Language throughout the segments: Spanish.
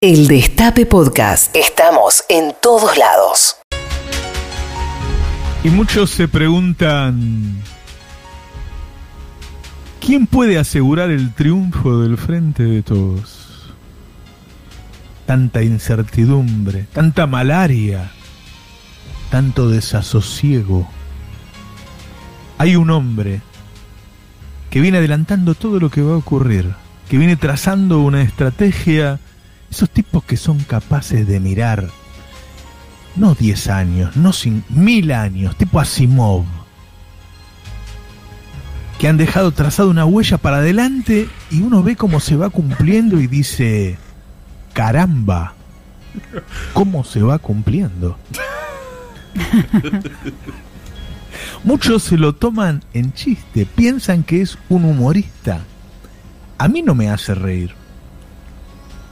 El Destape Podcast. Estamos en todos lados. Y muchos se preguntan, ¿quién puede asegurar el triunfo del frente de todos? Tanta incertidumbre, tanta malaria, tanto desasosiego. Hay un hombre que viene adelantando todo lo que va a ocurrir, que viene trazando una estrategia, esos tipos que son capaces de mirar no 10 años, no sin, mil años, tipo Asimov, que han dejado trazada una huella para adelante y uno ve cómo se va cumpliendo y dice, caramba, ¿cómo se va cumpliendo? Muchos se lo toman en chiste, piensan que es un humorista. A mí no me hace reír,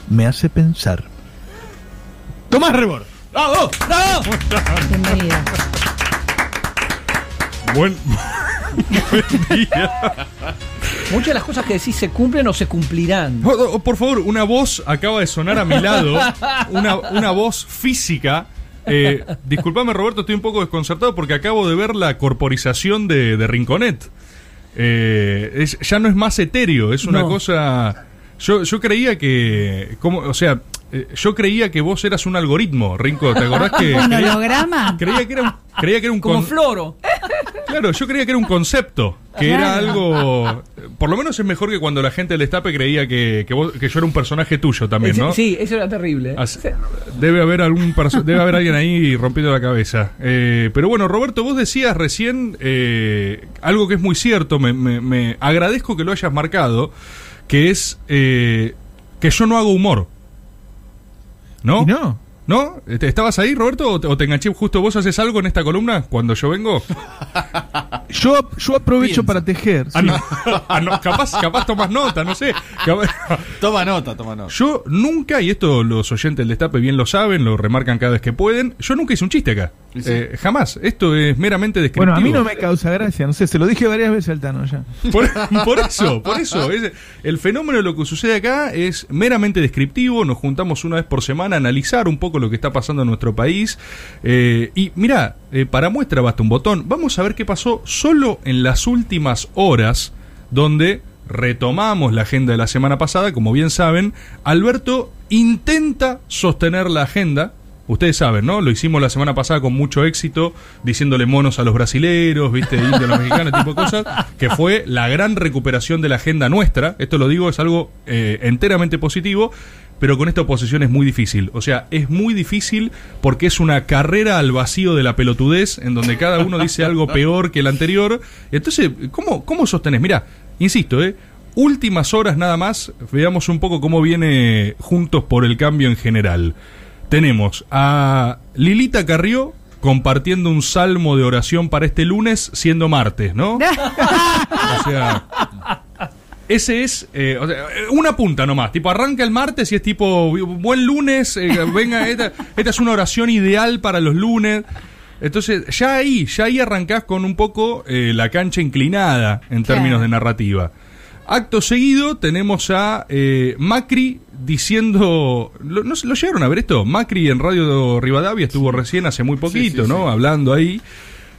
me hace pensar. Tomás Rebor. ¡Bravo! ¡Bravo! Bienvenida. Buen, buen día. Muchas de las cosas que decís se cumplen o se cumplirán. Oh, oh, por favor, una voz acaba de sonar a mi lado. Una, una voz física. Eh, disculpame, Roberto, estoy un poco desconcertado porque acabo de ver la corporización de, de Rinconet. Eh, es- ya no es más etéreo, es una No. cosa. Yo, yo creía que. Como, o sea, eh, yo creía que vos eras un algoritmo, Rinco. ¿Te acordás que.? ¿Un creía, holograma? creía que era un, creía que era un Como con- floro. Claro, yo creía que era un concepto, que era algo... Por lo menos es mejor que cuando la gente del Destape creía que, que, vos- que yo era un personaje tuyo también, ¿no? Sí, eso era terrible. Así- Debe haber algún debe haber alguien ahí rompiendo la cabeza. Eh, pero bueno, Roberto, vos decías recién eh, algo que es muy cierto, me, me- me agradezco que lo hayas marcado, que es eh, que yo no hago humor. ¿No? ¿Y no? ¿No? ¿Te- ¿Estabas ahí, Roberto? ¿O te, o te enganché justo vos haces algo en esta columna cuando yo vengo? Yo, yo aprovecho para tejer. Ah, sí. no. Ah, no, Capaz, capaz tomas nota, no sé. Capaz- Toma nota, toma nota. Yo nunca, y esto los oyentes del Destape bien lo saben, lo remarcan cada vez que pueden, yo nunca hice un chiste acá. Sí. Eh, jamás. Esto es meramente descriptivo. Bueno, a mí no me causa gracia, no sé, se lo dije varias veces al Tano ya. Por, por eso, por eso. es- el fenómeno de lo que sucede acá es meramente descriptivo. Nos juntamos una vez por semana a analizar un poco lo que está pasando en nuestro país. Eh, y mira, para muestra basta un botón. Vamos a ver qué pasó solo en las últimas horas, donde retomamos la agenda de la semana pasada. Como bien saben, Alberto intenta sostener la agenda. Ustedes saben, ¿no? Lo hicimos la semana pasada con mucho éxito, diciéndole monos a los brasileros, viste, indios a los mexicanos, tipo de cosas, que fue la gran recuperación de la agenda nuestra. Esto lo digo, es algo eh, enteramente positivo, pero con esta oposición es muy difícil. O sea, es muy difícil porque es una carrera al vacío de la pelotudez, en donde cada uno dice algo peor que el anterior. Entonces, ¿cómo, cómo sostenés? Mira, insisto, ¿eh? Últimas horas nada más, veamos un poco cómo viene Juntos por el Cambio en general. Tenemos a Lilita Carrió compartiendo un salmo de oración para este lunes, siendo martes, ¿no? O sea, ese es eh, o sea, una punta nomás. Tipo, arranca el martes y es tipo, buen lunes, eh, venga, esta, esta es una oración ideal para los lunes. Entonces, ya ahí, ya ahí arrancás con un poco eh, la cancha inclinada en Claro. términos de narrativa. Acto seguido tenemos a eh, Macri diciendo, lo, ¿no lo llegaron a ver esto? Macri en Radio Rivadavia estuvo recién hace muy poquito, sí, ¿no? Hablando ahí,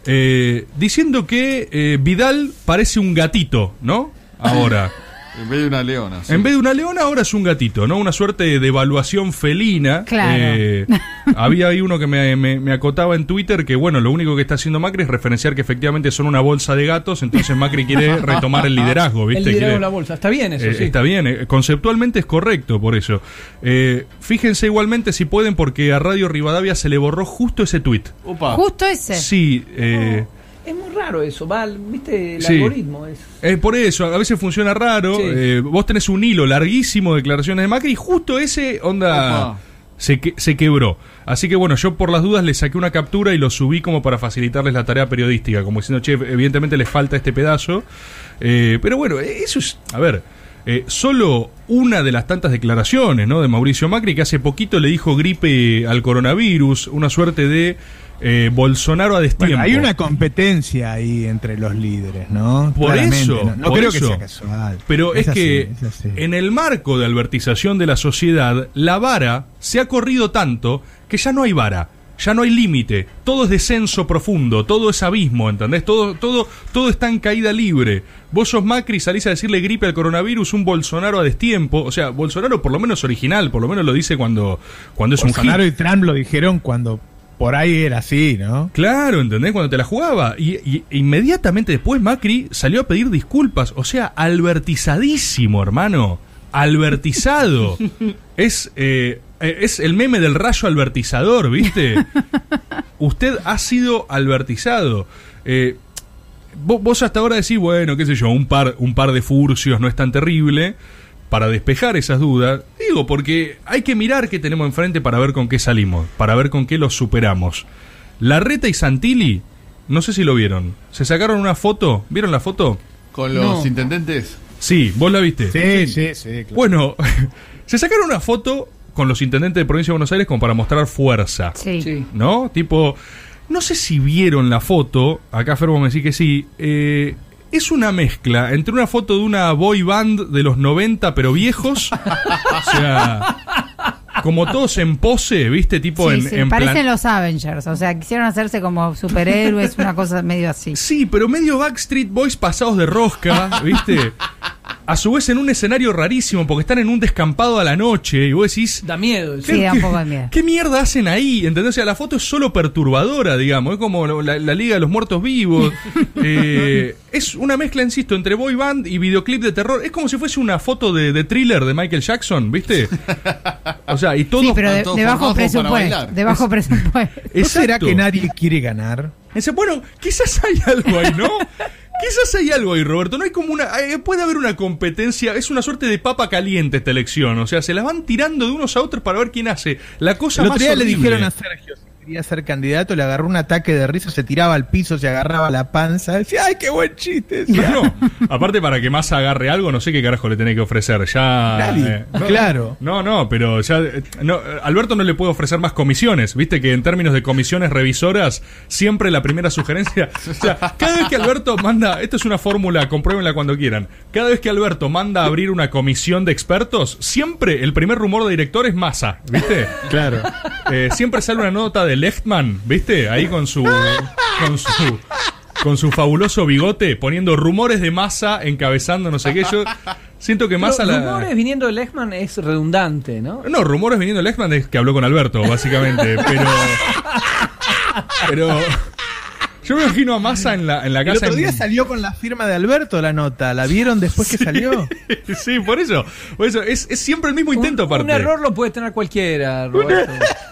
eh, diciendo que eh, Vidal parece un gatito, ¿no? Ahora. En vez de una leona. sí. En vez de una leona, ahora es un gatito, ¿no? Una suerte de evaluación felina. Claro. Eh, había ahí uno que me, me- me acotaba en Twitter que, bueno, lo único que está haciendo Macri es referenciar que efectivamente son una bolsa de gatos, entonces Macri quiere retomar el liderazgo, ¿viste? El liderazgo Quiere- de la bolsa. Está bien eso, eh, sí. Está bien, eh, conceptualmente es correcto por eso. Eh, fíjense igualmente si pueden, porque a Radio Rivadavia se le borró justo ese tweet. Upa. Justo ese. Sí, eh, Es muy raro eso, va, viste, el Sí. algoritmo es. Es por eso, a veces funciona raro. Sí. eh, vos tenés un hilo larguísimo de declaraciones de Macri y justo ese onda Opa. se, que- se quebró. Así que bueno, yo por las dudas le saqué una captura y lo subí como para facilitarles la tarea periodística, como diciendo, che, evidentemente les falta este pedazo. Eh, pero bueno, eso es, a ver, eh, solo una de las tantas declaraciones ¿no? de Mauricio Macri, que hace poquito le dijo gripe al coronavirus, una suerte de eh, Bolsonaro a destiempo. hay una competencia ahí entre los líderes, ¿no? Por eso, no, no por creo eso. que sea casual. Pero es, así, que es en el marco de albertización de la sociedad, la vara se ha corrido tanto que ya no hay vara. Ya no hay límite, todo es descenso profundo, todo es abismo, ¿entendés? Todo, todo, todo está en caída libre. Vos sos Macri, salís a decirle gripe al coronavirus, un Bolsonaro a destiempo. O sea, Bolsonaro por lo menos original, por lo menos lo dice cuando, cuando es Bolsonaro un y Trump lo dijeron cuando por ahí era así, ¿no? Claro, ¿entendés? Cuando te la jugaba. Y, y inmediatamente después Macri salió a pedir disculpas. O sea, albertizadísimo, hermano. Albertizado. es, eh, es el meme del rayo albertizador, ¿viste? Usted ha sido albertizado. Eh, vos, vos hasta ahora decís, bueno, qué sé yo, un par, un par de furcios no es tan terrible. Para despejar esas dudas, digo, porque hay que mirar qué tenemos enfrente para ver con qué salimos, para ver con qué los superamos. Larreta y Santilli, no sé si lo vieron, se sacaron una foto, ¿vieron la foto? Con los No. intendentes. Sí, vos la viste. Sí, sí, sí. claro. Bueno, se sacaron una foto con los intendentes de Provincia de Buenos Aires como para mostrar fuerza. Sí. Sí. ¿no? Tipo, no sé si vieron la foto, acá Ferbo me dice que sí, eh, es una mezcla entre una foto de una boy band de los 90 pero viejos, o sea, como todos en pose, ¿viste? Tipo Sí, en, sí, en parecen los Avengers, o sea, quisieron hacerse como superhéroes, una cosa medio así. Sí, pero medio Backstreet Boys pasados de rosca, ¿viste? A su vez en un escenario rarísimo porque están en un descampado a la noche y vos decís... Da miedo. Sí, da un poco de miedo. ¿Qué mierda hacen ahí? ¿Entendés? O sea, la foto es solo perturbadora, digamos. Es como la, la Liga de los Muertos Vivos. Eh, es una mezcla, insisto, entre boy band y videoclip de terror. Es como si fuese una foto de, de thriller de Michael Jackson, ¿viste? O sea, y todo... Sí, pero de, todos de bajo presupuesto. De bajo presupuesto. ¿No será que nadie quiere ganar? Dice, bueno, quizás hay algo ahí, ¿no? Quizás hay algo ahí, Roberto. No hay como una. eh, puede haber una competencia. Es una suerte de papa caliente esta elección. O sea, se las van tirando de unos a otros para ver quién hace la cosa El más día le dijeron a Sergio quería ser candidato, le agarró un ataque de risa, se tiraba al piso, se agarraba la panza, decía, ¡ay, qué buen chiste! decía. No, no. Aparte, para que más agarre algo, no sé qué carajo le tenés que ofrecer. Ya. Nadie. eh, no, Claro. No, no, pero ya. eh, No, eh, Alberto no le puede ofrecer más comisiones. Viste que en términos de comisiones revisoras, siempre la primera sugerencia. O sea, cada vez que Alberto manda. Esto es una fórmula, compruébenla cuando quieran. Cada vez que Alberto manda a abrir una comisión de expertos, siempre el primer rumor de director es masa. ¿Viste? Claro. Eh, siempre sale una nota de Lechtman, ¿viste? Ahí con su. con su. Con su fabuloso bigote, poniendo rumores de masa, encabezando no sé qué. Yo siento que masa la. rumores viniendo de Lechman es redundante, ¿no? No, rumores viniendo de Lechtman es que habló con Alberto, básicamente. Pero. Pero. Yo me imagino a Massa en la, en la El casa. otro día en- salió con la firma de Alberto la nota, ¿la vieron después que salió? sí, por eso. Por eso es, es siempre el mismo intento, un, aparte. un error lo puede tener cualquiera, Roberto.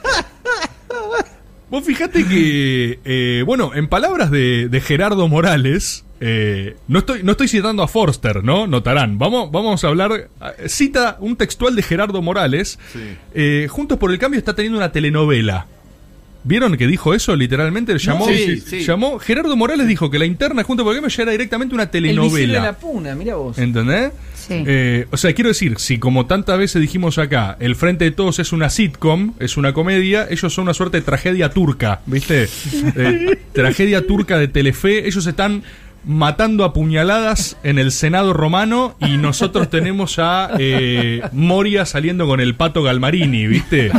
Vos fijate que, eh, bueno, en palabras de, de Gerardo Morales, eh, no, estoy, no estoy citando a Forster, ¿no? Notarán. Vamos, vamos a hablar. eh, Cita un textual de Gerardo Morales. Sí. Eh, Juntos por el Cambio está teniendo una telenovela. ¿Vieron que dijo eso literalmente? Llamó, Sí, sí. llamó Gerardo Morales dijo que la interna Juntos por el Cambio ya era directamente una El de la telenovela. puna, mira vos. ¿Entendés? Sí. Eh, o sea, quiero decir, si como tantas veces dijimos acá, el Frente de Todos es una sitcom, es una comedia, ellos son una suerte de tragedia turca, ¿viste? Eh, tragedia turca de Telefe, ellos están matando a puñaladas en el Senado romano y nosotros tenemos a eh, Moria saliendo con el pato Galmarini, ¿viste?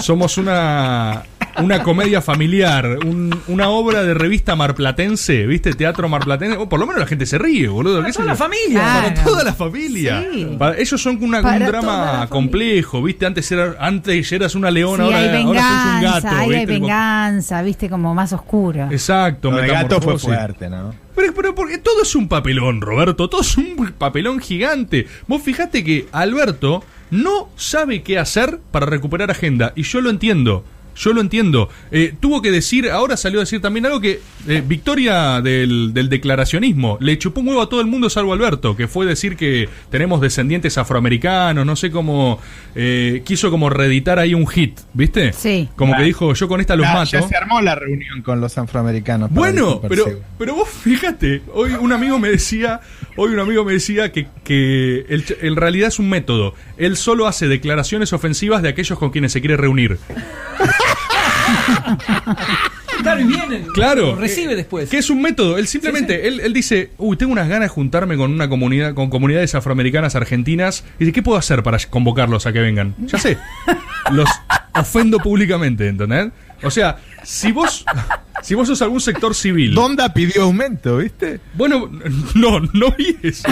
Somos una, una comedia familiar, un- una obra de revista marplatense, ¿viste? Teatro marplatense. O por lo menos la gente se ríe, boludo. Para ¿qué sé la yo? familia. Claro. Para toda la familia. Sí. Para- ellos son una- Para un toda drama la complejo, ¿viste? Antes, era, antes eras una leona, Sí, ahora, hay ahora sos un venganza, gato. ahí hay ¿viste? venganza, viste, como más oscura. Exacto, Lo de gato fue metamorfosis. fuerte, ¿no? Pero, pero porque todo es un papelón, Roberto, todo es un papelón gigante. Vos fijate que Alberto no sabe qué hacer para recuperar agenda, y yo lo entiendo. Yo lo entiendo. Eh, tuvo que decir, ahora salió a decir también algo que eh, victoria del, del declaracionismo. Le chupó un huevo a todo el mundo salvo Alberto, que fue decir que tenemos descendientes afroamericanos, no sé cómo. eh, quiso como reeditar ahí un hit, ¿viste? Sí. Como que Ah. dijo, yo con esta los Ya- mato. Ya se armó la reunión con los afroamericanos. Bueno, pero, pero vos fíjate, hoy un amigo me decía, hoy un amigo me decía que, que el ch- en realidad es un método. Él solo hace declaraciones ofensivas de aquellos con quienes se quiere reunir. Claro, y vienen. Claro. Lo recibe después. Que es un método. Él simplemente, Él, él dice, uy, tengo unas ganas de juntarme con una comunidad, con comunidades afroamericanas argentinas. Y dice, ¿qué puedo hacer para convocarlos a que vengan? Ya sé. Los ofendo públicamente, ¿entendés? O sea, si vos, si vos sos algún sector civil. Donda pidió aumento, ¿viste? Bueno, no, no vi eso.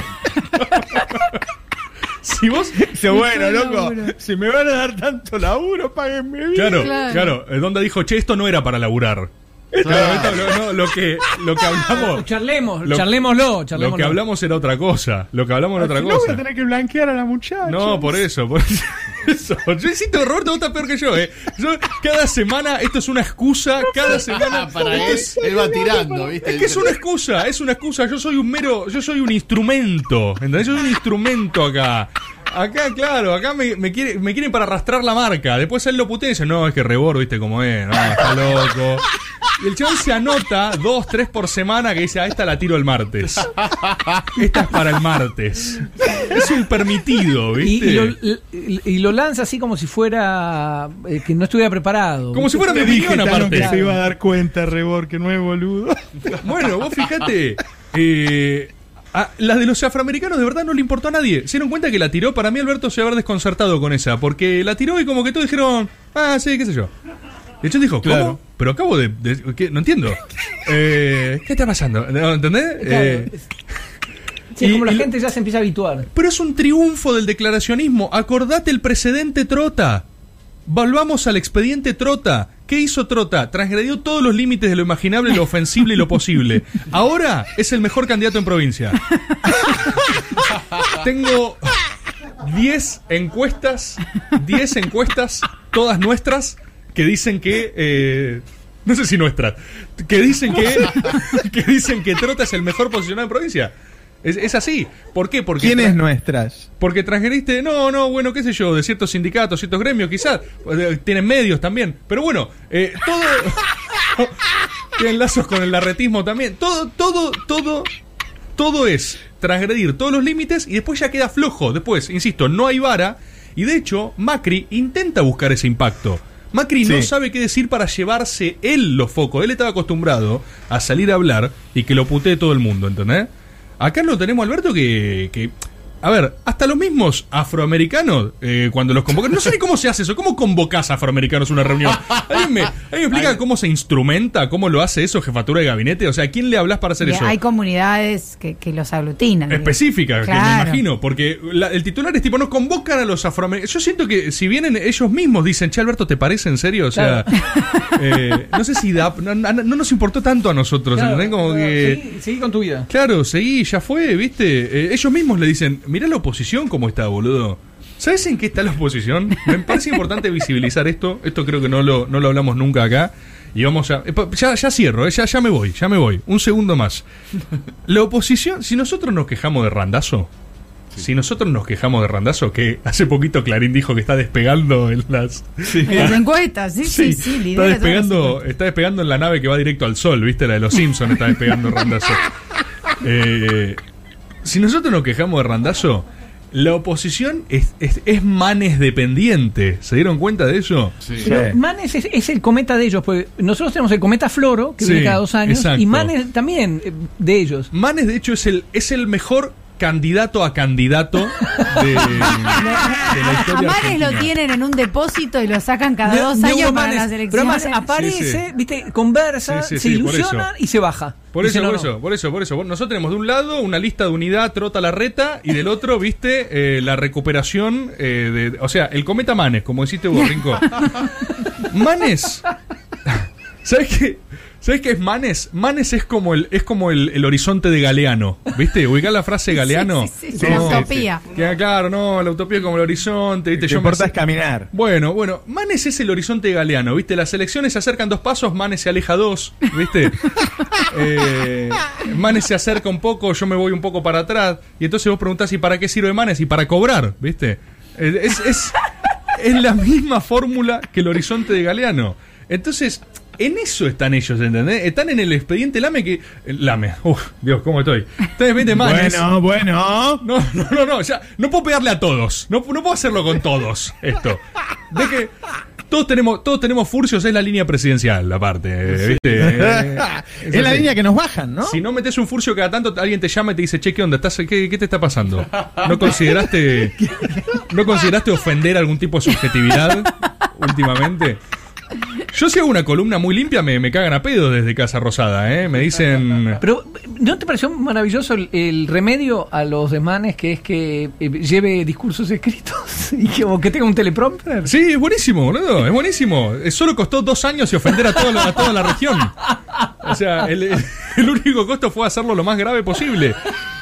Si vos. Dice, bueno, loco, laburo. si me van a dar tanto laburo, páguenme bien. Claro, Claro. claro. eh, Donde dijo, che, esto no era para laburar. Claro, esto- lo, no, lo que, lo que hablamos. Charlemos, Lo- charlémoslo, Lo charlémoslo. que hablamos era otra cosa. Lo que hablamos era otra Si no voy cosa. a tener que blanquear a la muchacha. No, por eso, por eso. Yo insisto, Roberto, vos estás peor que yo, eh. Yo, cada semana, esto es una excusa, cada semana. Para él, él va tirando, ¿viste? Es que es una excusa, es una excusa. Yo soy un mero, yo soy un instrumento. ¿Entendés? Yo soy un instrumento acá. Acá, claro, acá me, me, quiere- me quieren para arrastrar la marca. Después él lo putea y dice, no, es que Rebor, viste cómo es, no, está loco. Y el chabón se anota dos, tres por semana que dice, ah, esta la tiro el martes. Esta es para el martes. Es un permitido, Y, ¿viste? y lo, y- lo lanza así como si fuera eh, que no estuviera preparado. Como si fuera mi Te dije, que se iba a dar cuenta, Rebor, que no es boludo. Bueno, vos fíjate. eh, a- la de los afroamericanos de verdad no le importó a nadie. Se dieron cuenta que la tiró. Para mí, Alberto se va a haber desconcertado con esa. Porque la tiró y como que todos dijeron, ah, sí, qué sé yo. Y chabón dijo, ¿cómo? Claro. Pero acabo de. de- ¿qué? No entiendo. Eh, ¿Qué está pasando? ¿No, ¿Entendés? Claro, Eh, sí, es como la gente ya se empieza a habituar. pero es un triunfo del declaracionismo. Acordate el precedente Trota. Volvamos al expediente Trota. ¿Qué hizo Trota? Transgredió todos los límites de lo imaginable, lo ofensible y lo posible. Ahora es el mejor candidato en provincia. Tengo 10 encuestas, 10 encuestas, todas nuestras, que dicen que... eh, no sé si nuestras. Que dicen que, que dicen que Trota es el mejor posicionado en provincia. Es, es así. ¿Por qué? Porque ¿Quiénes tra- nuestras? porque transgrediste, no, no, bueno, qué sé yo, de ciertos sindicatos, ciertos gremios, quizás, eh, tienen medios también, pero bueno, eh, todo, tienen lazos con el larretismo también, todo, todo, todo, todo es transgredir todos los límites y después ya queda flojo, después, insisto, no hay vara, y de hecho, Macri intenta buscar ese impacto. Macri no sabe qué decir para llevarse él los focos. Él estaba acostumbrado a salir a hablar y que lo putee todo el mundo, ¿entendés? Acá lo tenemos, Alberto, que, que A ver, hasta los mismos afroamericanos, eh, cuando los convocan, no sé ni cómo se hace eso, ¿cómo convocás a afroamericanos a una reunión? ¿Alguien me, alguien me explica cómo se instrumenta, cómo lo hace eso, jefatura de gabinete? O sea, ¿a quién le hablas para hacer Y eso? Hay comunidades que, que los aglutinan. específica, que me imagino, porque la- el titular es tipo, no convocan a los afroamericanos. Yo siento que si vienen ellos mismos dicen, che, Alberto, ¿te parece en serio? O sea, eh, no sé si da, no, no- no nos importó tanto a nosotros, Claro, ¿entendés? Como claro, que... seguí, seguí con tu vida. Claro, seguí, ya fue, ¿viste? Eh, ellos mismos le dicen, mirá la oposición cómo está, boludo. ¿Sabes en qué está la oposición? Me parece importante visibilizar esto. Esto creo que no lo, no lo hablamos nunca acá. Y vamos a... Ya, ya cierro, eh, ya, ya me voy, ya me voy. Un segundo más. La oposición, si nosotros nos quejamos de Randazo, si nosotros nos quejamos de Randazo, que hace poquito Clarín dijo que está despegando en las... En las encuestas, sí, sí, sí. está todas las despegando, está despegando en la nave que va directo al sol, ¿viste? La de los Simpsons está despegando Randazo. Eh, si nosotros nos quejamos de Randazo, la oposición es, es, es manes dependiente. ¿Se dieron cuenta de eso? Sí. Pero Manes es, es el cometa de ellos, porque nosotros tenemos el cometa Floro, que Sí, viene cada dos años, exacto. y Manes también eh, de ellos. Manes, de hecho, es el, es el mejor candidato a candidato de, de la A historia Manes argentina. lo tienen en un depósito y lo sacan cada Ne- dos años para las Pero elecciones. además aparece, Sí, sí. viste, conversa, Sí, sí, se ilusiona y se baja. Por eso, por no. eso, por eso, por eso. Nosotros tenemos de un lado una lista de unidad trota la reta y del otro, viste, eh, la recuperación eh, de. O sea, el cometa Manes, como deciste vos, Rinco. Manes. ¿Sabes qué? ¿Sabes qué es Manes? Manes es como el, es como el, el horizonte de Galeano. ¿Viste? Ubicar la frase Galeano. Sí, sí, sí, la utopía. Queda claro, no, la utopía es como el horizonte. ¿viste? Lo que Yo me importa sé- es caminar. Bueno, bueno, Manes es el horizonte de Galeano, ¿viste? Las elecciones se acercan dos pasos, Manes se aleja dos, ¿viste? Eh, Manes se acerca un poco, yo me voy un poco para atrás. Y entonces vos preguntás, ¿y para qué sirve Manes? Y para cobrar, ¿viste? Eh, Es, es, es la misma fórmula que el horizonte de Galeano. Entonces, en eso están ellos, ¿entendés? Están en el expediente Lame que... Lame, uff, Dios, ¿cómo estoy? Están en expediente Manes. Bueno, bueno. No, no, no, no, ya, no puedo pegarle a todos. No, no puedo hacerlo con todos, esto. De que todos tenemos, todos tenemos furcios, es la línea presidencial, aparte. eh, ¿viste? Eh, es la línea que nos bajan, ¿no? Si no metes un furcio cada tanto, alguien te llama y te dice, che, ¿qué onda? ¿Estás, qué, qué te está pasando? ¿No consideraste, ¿No consideraste ofender algún tipo de subjetividad últimamente? Yo si hago una columna muy limpia me, me cagan a pedo desde Casa Rosada, ¿eh? Me dicen... Pero, ¿no te pareció maravilloso el, el remedio a los desmanes que es que eh, lleve discursos escritos y que, o que tenga un teleprompter? Sí, es buenísimo, boludo, es buenísimo. Eh, Solo costó dos años y ofender a, todo la- a toda la región. O sea, el único costo fue hacerlo lo más grave posible.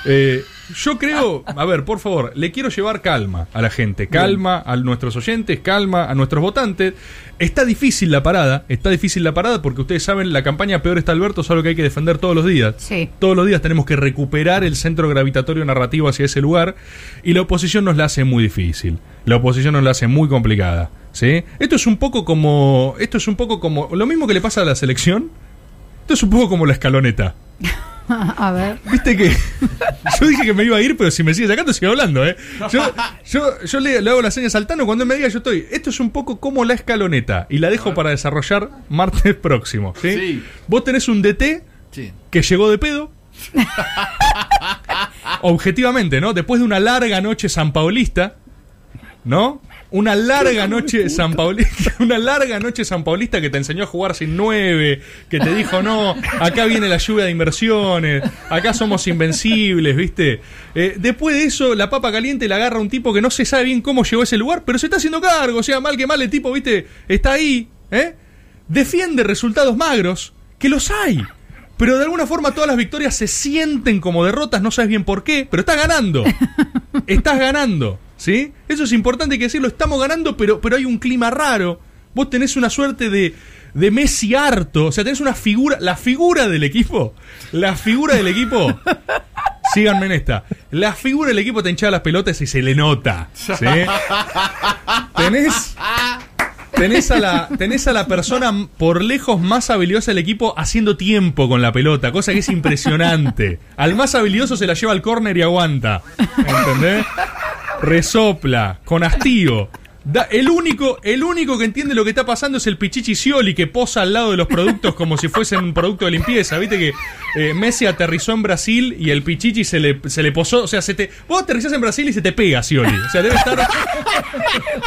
Eh, yo creo, a ver, por favor, le quiero llevar calma a la gente, calma a nuestros oyentes, calma a nuestros votantes. Está difícil la parada, está difícil la parada porque ustedes saben, la campaña peor está Alberto, es algo que hay que defender todos los días. Sí. Todos los días tenemos que recuperar el centro gravitatorio narrativo hacia ese lugar y la oposición nos la hace muy difícil. La oposición nos la hace muy complicada. ¿sí? Esto es un poco como. Esto es un poco como. Lo mismo que le pasa a la selección. Esto es un poco como la escaloneta. A ver. Viste que. Yo dije que me iba a ir, pero si me sigue sacando, sigo hablando, ¿eh? Yo, yo, yo le, le hago las señas al Tano cuando él me diga yo estoy. Esto es un poco como la escaloneta. Y la dejo para desarrollar martes próximo. ¿sí? Sí. Vos tenés un DT Sí. que llegó de pedo. Objetivamente, ¿no? Después de una larga noche sanpaulista, ¿no? Una larga noche sanpaulista, una larga noche sanpaulista que te enseñó a jugar sin nueve, que te dijo, no, acá viene la lluvia de inversiones, acá somos invencibles, ¿viste? Eh, después de eso, la papa caliente la agarra un tipo que no se sabe bien cómo llegó a ese lugar, pero se está haciendo cargo, o sea, mal que mal el tipo, ¿viste? Está ahí, ¿eh? Defiende resultados magros, que los hay. Pero de alguna forma todas las victorias se sienten como derrotas, no sabes bien por qué, pero estás ganando. Estás ganando, ¿sí? Eso es importante que decirlo, estamos ganando, pero, pero hay un clima raro. Vos tenés una suerte de, de Messi harto, o sea, tenés una figura, la figura del equipo, la figura del equipo. Síganme en esta. La figura del equipo te hinchaba las pelotas y se le nota. ¿sí? Tenés Tenés a, la, tenés a la persona por lejos más habilidosa del equipo haciendo tiempo con la pelota, cosa que es impresionante. Al más habilidoso se la lleva al córner y aguanta. ¿Entendés? Resopla, con hastío. Da- el, único, el único que entiende lo que está pasando es el Pichichi Scioli que posa al lado de los productos como si fuesen un producto de limpieza. Viste que eh, Messi aterrizó en Brasil y el Pichichi se le, se le posó. O sea, se te, vos aterrizás en Brasil y se te pega Scioli. O sea, debe estar.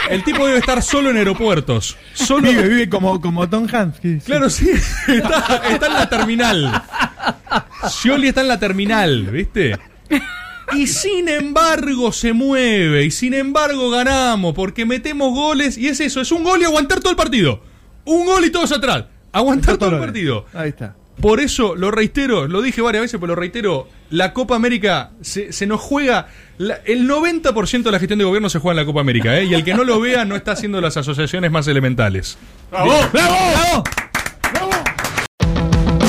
El tipo debe estar solo en aeropuertos. Solo. Vive, vive como, como Tom Hanks. Claro, sí. Está, está en la terminal. Scioli está en la terminal, ¿viste? Y sin embargo se mueve, y sin embargo ganamos, porque metemos goles, y es eso, es un gol y aguantar todo el partido. Un gol y todos atrás. Aguantar todo el partido. Ahí está. Por eso, lo reitero, lo dije varias veces, pero lo reitero, la Copa América se, se nos juega, la- el 90% de la gestión de gobierno se juega en la Copa América, ¿eh? y el que no lo vea no está haciendo las asociaciones más elementales.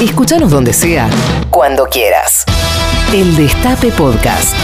Escúchanos donde sea, cuando quieras. El Destape Podcast.